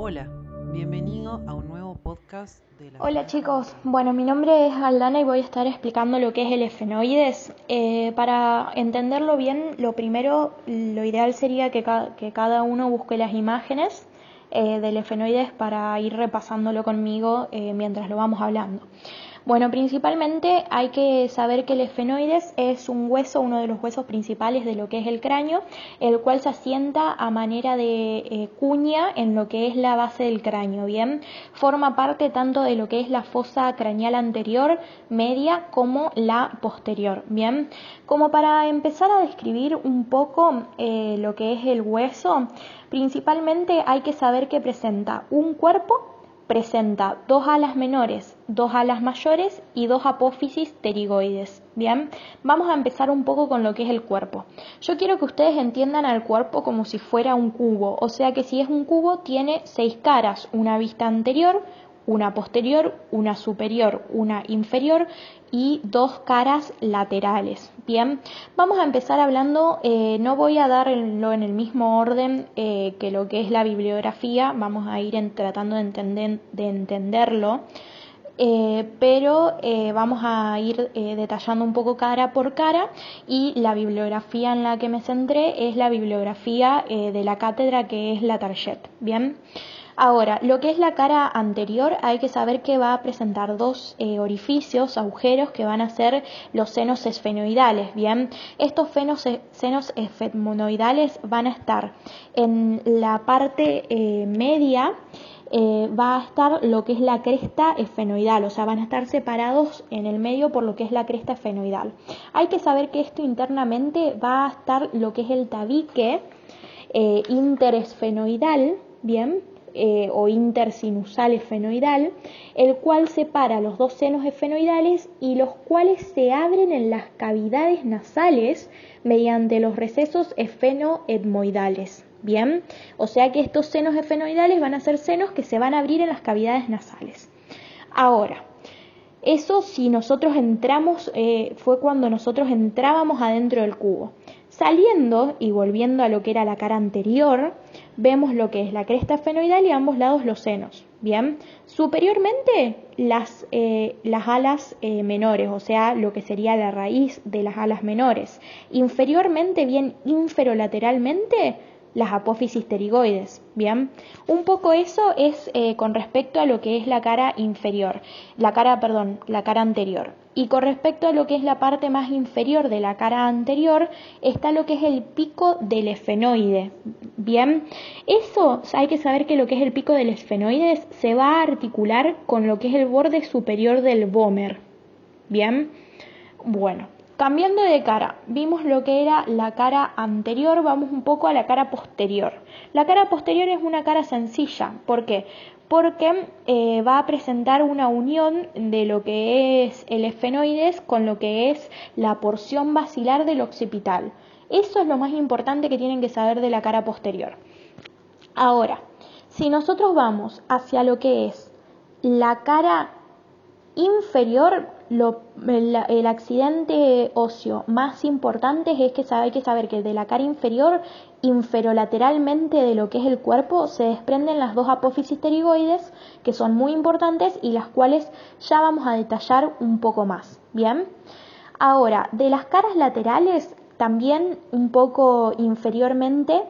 Hola, bienvenido a un nuevo podcast de la... Hola chicos, bueno mi nombre es Aldana y voy a estar explicando lo que es el efenoides. Eh, para entenderlo bien, lo primero, lo ideal sería que, que cada uno busque las imágenes eh, del efenoides para ir repasándolo conmigo eh, mientras lo vamos hablando. Bueno, principalmente hay que saber que el efenoides es un hueso, uno de los huesos principales de lo que es el cráneo, el cual se asienta a manera de eh, cuña en lo que es la base del cráneo, ¿bien? Forma parte tanto de lo que es la fosa craneal anterior, media, como la posterior, ¿bien? Como para empezar a describir un poco eh, lo que es el hueso, principalmente hay que saber que presenta un cuerpo presenta dos alas menores, dos alas mayores y dos apófisis pterigoides. Bien, vamos a empezar un poco con lo que es el cuerpo. Yo quiero que ustedes entiendan al cuerpo como si fuera un cubo, o sea que si es un cubo tiene seis caras, una vista anterior, una posterior, una superior, una inferior y dos caras laterales. Bien, vamos a empezar hablando, eh, no voy a darlo en el mismo orden eh, que lo que es la bibliografía, vamos a ir tratando de, entender, de entenderlo. Eh, pero vamos a ir detallando un poco cara por cara y la bibliografía en la que me centré es la bibliografía de la cátedra que es la Target. Bien, Ahora, lo que es la cara anterior, hay que saber que va a presentar dos eh, orificios, agujeros, que van a ser los senos esfenoidales. Bien, estos senos esfenoidales van a estar en la parte eh, media. Eh, va a estar lo que es la cresta esfenoidal, o sea, van a estar separados en el medio por lo que es la cresta esfenoidal. Hay que saber que esto internamente va a estar lo que es el tabique interesfenoidal, bien, eh, o intersinusal esfenoidal, el cual separa los dos senos esfenoidales y los cuales se abren en las cavidades nasales mediante los recesos esfenoedmoidales. Bien, o sea que estos senos esfenoidales van a ser senos que se van a abrir en las cavidades nasales. Ahora, eso si nosotros entramos, eh, fue cuando nosotros entrábamos adentro del cubo. Saliendo y volviendo a lo que era la cara anterior, vemos lo que es la cresta esfenoidal y a ambos lados los senos. Bien, superiormente las, eh, las alas eh, menores, o sea, lo que sería la raíz de las alas menores. Inferiormente, bien inferolateralmente, las apófisis pterigoides. Bien, un poco eso es eh, con respecto a lo que es la cara inferior, la cara, perdón, la cara anterior. Y con respecto a lo que es la parte más inferior de la cara anterior, está lo que es el pico del esfenoide. Bien, eso hay que saber que lo que es el pico del esfenoide se va a articular con lo que es el borde superior del vómer. Bien, bueno, Cambiando de cara, vimos lo que era la cara anterior, vamos un poco a la cara posterior. La cara posterior es una cara sencilla, ¿por qué? Porque eh, va a presentar una unión de lo que es el esfenoides con lo que es la porción basilar del occipital. Eso es lo más importante que tienen que saber de la cara posterior. Ahora, si nosotros vamos hacia lo que es la cara inferior, el, accidente óseo más importante es que hay que saber que de la cara inferior, inferolateralmente de lo que es el cuerpo, se desprenden las dos apófisis pterigoides, que son muy importantes y las cuales ya vamos a detallar un poco más. Bien, ahora de las caras laterales, también un poco inferiormente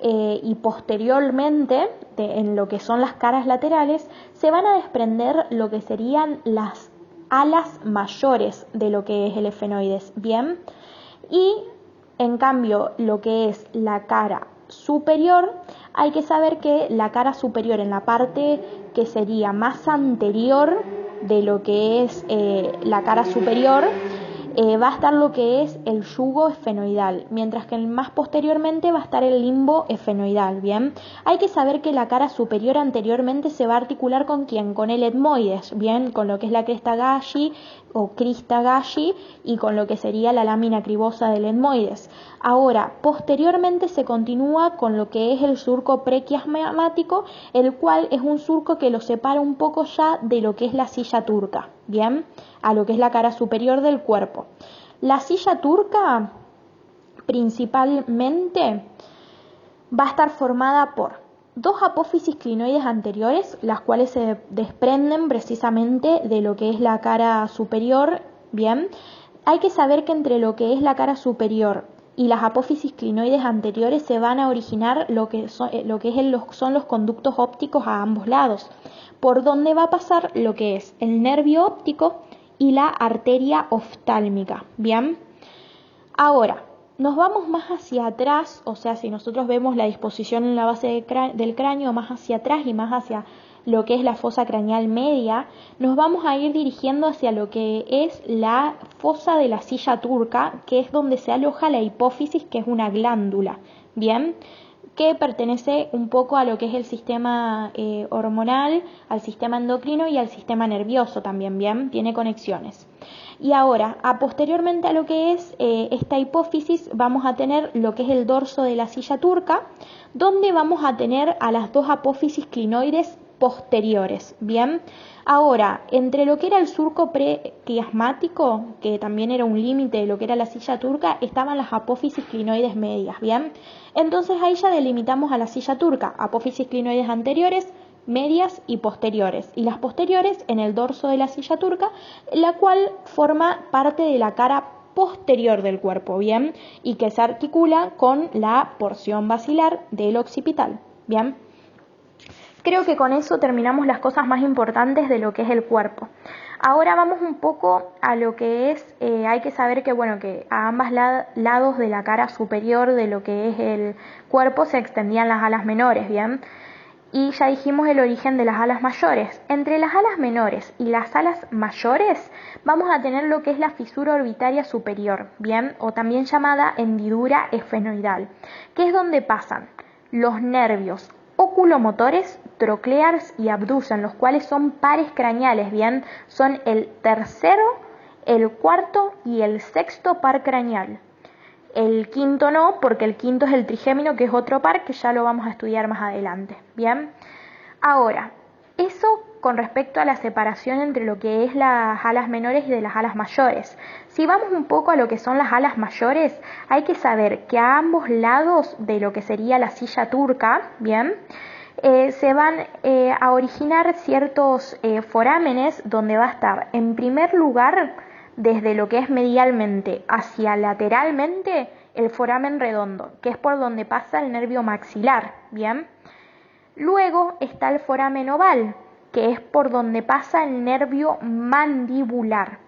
eh, y posteriormente, en lo que son las caras laterales, se van a desprender lo que serían las alas mayores de lo que es el efenoides, ¿bien? Y en cambio, lo que es la cara superior, hay que saber que la cara superior en la parte que sería más anterior de lo que es eh, la cara superior, eh, va a estar lo que es el yugo esfenoidal, mientras que más posteriormente va a estar el limbo esfenoidal, ¿bien? Hay que saber que la cara superior anteriormente se va a articular con quién? Con el etmoides, ¿bien? Con lo que es la cresta galli o crista galli y con lo que sería la lámina cribosa del etmoides. Ahora, posteriormente se continúa con lo que es el surco prequiasmático, el cual es un surco que lo separa un poco ya de lo que es la silla turca, ¿bien? a lo que es la cara superior del cuerpo. La silla turca principalmente va a estar formada por dos apófisis clinoides anteriores, las cuales se desprenden precisamente de lo que es la cara superior, bien. Hay que saber que entre lo que es la cara superior y las apófisis clinoides anteriores se van a originar lo que son, eh, son los conductos ópticos a ambos lados, por donde va a pasar lo que es el nervio óptico y la arteria oftálmica, bien. Ahora, nos vamos más hacia atrás, o sea, si nosotros vemos la disposición en la base del cráneo más hacia atrás y más hacia lo que es la fosa craneal media, nos vamos a ir dirigiendo hacia lo que es la fosa de la silla turca, que es donde se aloja la hipófisis, que es una glándula, ¿bien? Que pertenece un poco a lo que es el sistema eh, hormonal, al sistema endocrino y al sistema nervioso también, ¿bien? Tiene conexiones. Y ahora, a posteriormente a lo que es eh, esta hipófisis, vamos a tener lo que es el dorso de la silla turca, donde vamos a tener a las dos apófisis clinoides posteriores. Bien, ahora, entre lo que era el surco prequiasmático, que también era un límite de lo que era la silla turca, estaban las apófisis clinoides medias. Bien, entonces ahí ya delimitamos a la silla turca, apófisis clinoides anteriores, medias y posteriores, y las posteriores en el dorso de la silla turca, la cual forma parte de la cara posterior del cuerpo, bien, y que se articula con la porción basilar del occipital, bien. Creo que con eso terminamos las cosas más importantes de lo que es el cuerpo. Ahora vamos un poco a lo que es, eh, hay que saber que bueno, que a ambos lados de la cara superior de lo que es el cuerpo se extendían las alas menores, ¿bien? Y ya dijimos el origen de las alas mayores. Entre las alas menores y las alas mayores vamos a tener lo que es la fisura orbitaria superior, ¿bien? O también llamada hendidura esfenoidal, que es donde pasan los nervios oculomotores, troclears y abducen, los cuales son pares craneales, bien, son el tercero, el cuarto y el sexto par craneal. El quinto no, porque el quinto es el trigémino, que es otro par que ya lo vamos a estudiar más adelante. Bien, ahora, eso con respecto a la separación entre lo que es las alas menores y de las alas mayores. Si vamos un poco a lo que son las alas mayores, hay que saber que a ambos lados de lo que sería la silla turca, bien, eh, se van eh, a originar ciertos eh, forámenes donde va a estar en primer lugar desde lo que es medialmente hacia lateralmente el foramen redondo, que es por donde pasa el nervio maxilar, bien. Luego está el foramen oval, que es por donde pasa el nervio mandibular.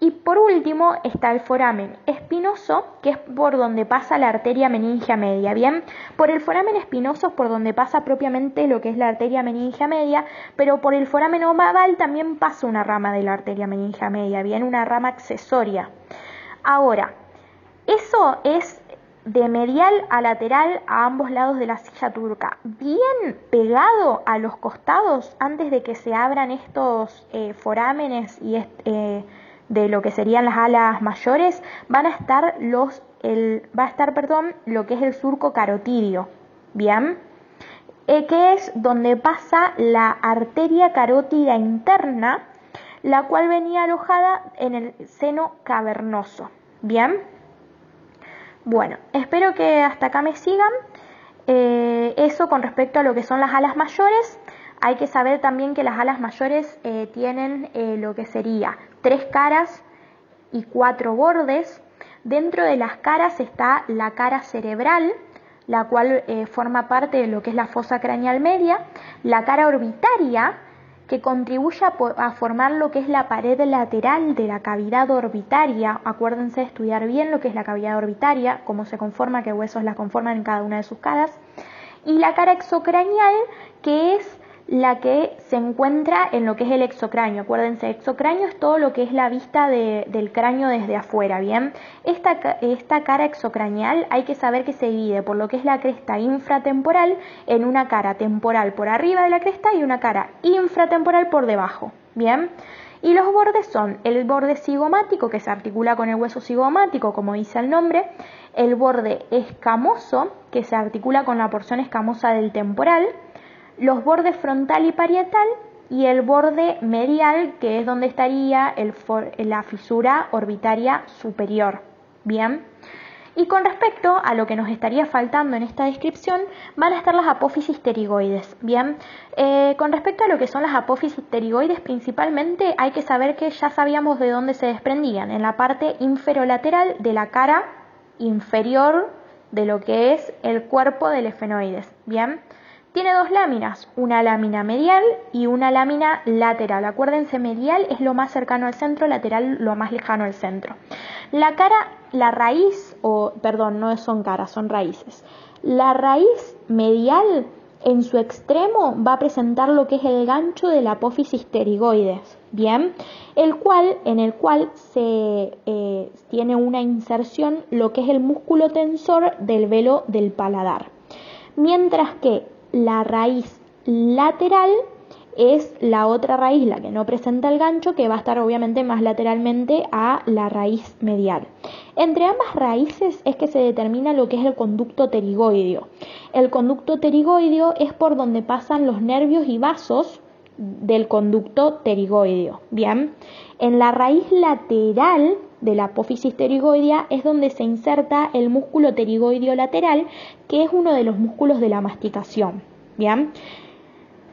Y por último está el foramen espinoso, que es por donde pasa la arteria meningia media. Bien, por el foramen espinoso es por donde pasa propiamente lo que es la arteria meningia media, pero por el foramen oval también pasa una rama de la arteria meningia media, bien, una rama accesoria. Ahora, eso es de medial a lateral a ambos lados de la silla turca, bien pegado a los costados antes de que se abran estos eh, forámenes y eh, de lo que serían las alas mayores, van a estar los, el, va a estar, perdón, lo que es el surco carotidio, bien, eh, que es donde pasa la arteria carótida interna, la cual venía alojada en el seno cavernoso, bien. Bueno, espero que hasta acá me sigan. Eh, eso con respecto a lo que son las alas mayores. Hay que saber también que las alas mayores eh, tienen eh, lo que sería tres caras y cuatro bordes. Dentro de las caras está la cara cerebral, la cual forma parte de lo que es la fosa craneal media, la cara orbitaria, que contribuye a, formar lo que es la pared lateral de la cavidad orbitaria. Acuérdense de estudiar bien lo que es la cavidad orbitaria, cómo se conforma, qué huesos la conforman en cada una de sus caras. Y la cara exocranial, que es la que se encuentra en lo que es el exocráneo. Acuérdense, exocráneo es todo lo que es la vista del cráneo desde afuera, ¿bien? Esta, esta cara exocranial hay que saber que se divide por lo que es la cresta infratemporal en una cara temporal por arriba de la cresta y una cara infratemporal por debajo, ¿bien? Y los bordes son el borde cigomático, que se articula con el hueso cigomático, como dice el nombre, el borde escamoso, que se articula con la porción escamosa del temporal, los bordes frontal y parietal y el borde medial, que es donde estaría el la fisura orbitaria superior. Bien. Y con respecto a lo que nos estaría faltando en esta descripción, van a estar las apófisis pterigoides. Bien, eh, con respecto a lo que son las apófisis pterigoides, principalmente hay que saber que ya sabíamos de dónde se desprendían, en la parte inferolateral de la cara inferior de lo que es el cuerpo del efenoides. Bien, tiene dos láminas, una lámina medial y una lámina lateral. Acuérdense, medial es lo más cercano al centro, lateral lo más lejano al centro. La cara, la raíz, o perdón, no son caras, son raíces. La raíz medial en su extremo va a presentar lo que es el gancho de la apófisis pterigoides, bien, el cual, en el cual se eh, tiene una inserción lo que es el músculo tensor del velo del paladar, mientras que la raíz lateral es la otra raíz, la que no presenta el gancho, que va a estar obviamente más lateralmente a la raíz medial. Entre ambas raíces es que se determina lo que es el conducto pterigoideo. El conducto pterigoideo es por donde pasan los nervios y vasos del conducto pterigoideo. Bien, en la raíz lateral de la apófisis pterigoidea es donde se inserta el músculo pterigoideo lateral, que es uno de los músculos de la masticación. Bien,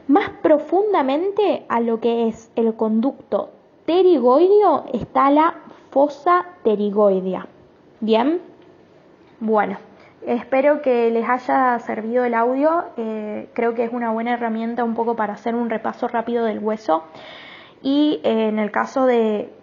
más profundamente a lo que es el conducto pterigoideo está la fosa pterigoidea. Bien, bueno, espero que les haya servido el audio. Eh, creo que es una buena herramienta un poco para hacer un repaso rápido del hueso. Y eh, en el caso de,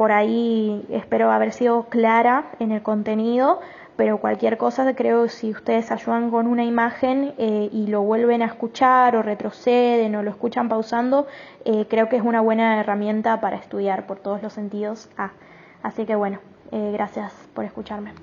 por ahí, espero haber sido clara en el contenido pero cualquier cosa creo si ustedes ayudan con una imagen eh, y lo vuelven a escuchar o retroceden o lo escuchan pausando, eh, creo que es una buena herramienta para estudiar por todos los sentidos. Ah, así que bueno, eh, gracias por escucharme.